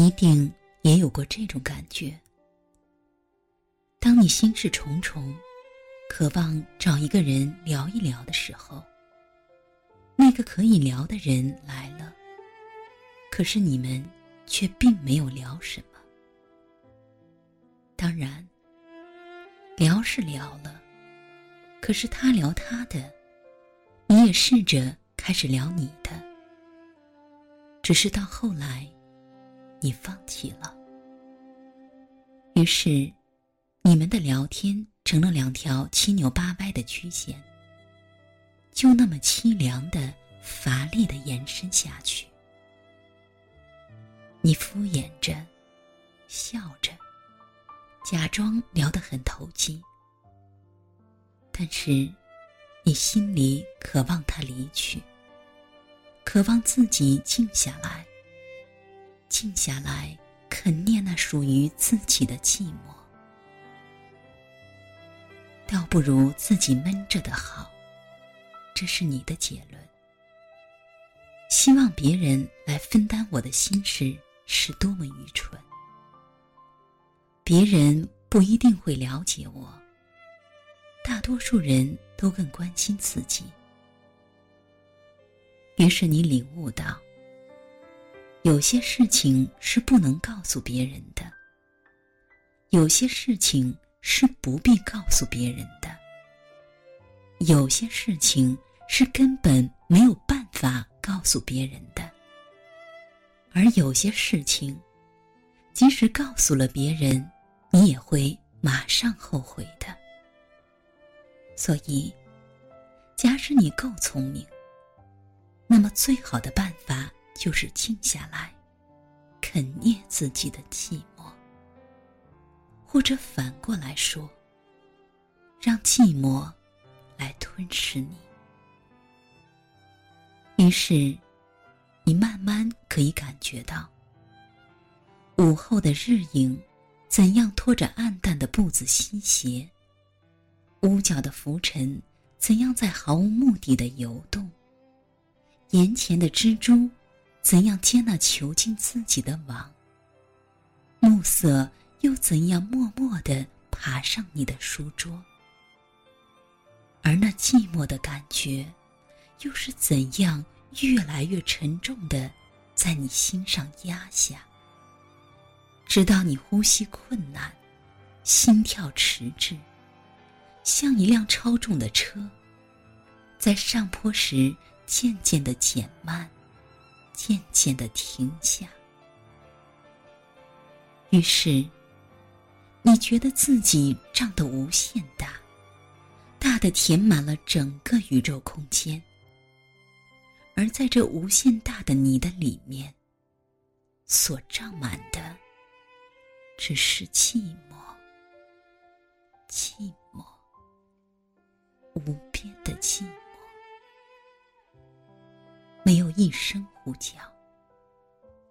一定也有过这种感觉：当你心事重重，渴望找一个人聊一聊的时候，那个可以聊的人来了，可是你们却并没有聊什么。当然，聊是聊了，可是他聊他的，你也试着开始聊你的，只是到后来，你放弃了。于是，你们的聊天成了两条七扭八歪的曲线。就那么凄凉的、乏力的延伸下去。你敷衍着，笑着，假装聊得很投机，但是，你心里渴望他离去，渴望自己静下来，静下来，肯念那属于自己的寂寞，倒不如自己闷着的好。这是你的结论。希望别人来分担我的心事，是多么愚蠢。别人不一定会了解我。大多数人都更关心自己。于是你领悟到，有些事情是不能告诉别人的，有些事情是不必告诉别人的，有些事情。是根本没有办法告诉别人的，而有些事情，即使告诉了别人，你也会马上后悔的。所以，假使你够聪明，那么最好的办法就是静下来，肯念自己的寂寞，或者反过来说，让寂寞来吞噬你。于是，你慢慢可以感觉到，午后的日影怎样拖着暗淡的步子西斜，屋角的浮尘怎样在毫无目的的游动，眼前的蜘蛛怎样接纳囚禁自己的网，暮色又怎样默默的爬上你的书桌，而那寂寞的感觉。又是怎样越来越沉重的，在你心上压下，直到你呼吸困难，心跳迟滞，像一辆超重的车，在上坡时渐渐的减慢，渐渐的停下。于是，你觉得自己胀得无限大，大的填满了整个宇宙空间。而在这无限大的你的里面，所胀满的只是寂寞，寂寞，无边的寂寞，没有一声呼叫，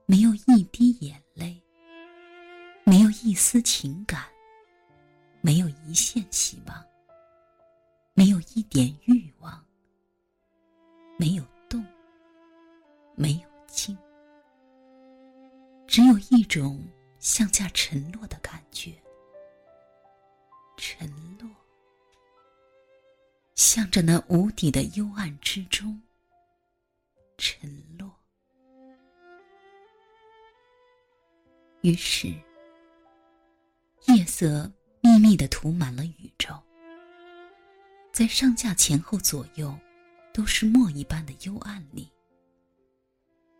没有一滴眼泪，没有一丝情感，没有一线希望，没有一点欲望，没有动。没有静，只有一种向下沉落的感觉。沉落，向着那无底的幽暗之中沉落。于是，夜色密密的涂满了宇宙，在上下前后左右，都是墨一般的幽暗里。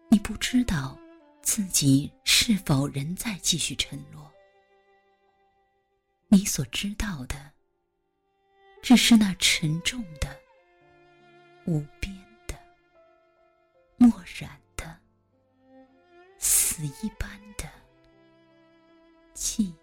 你不知道自己是否仍在继续沉落，你所知道的，只是那沉重的、无边、漠然的、死一般的寂。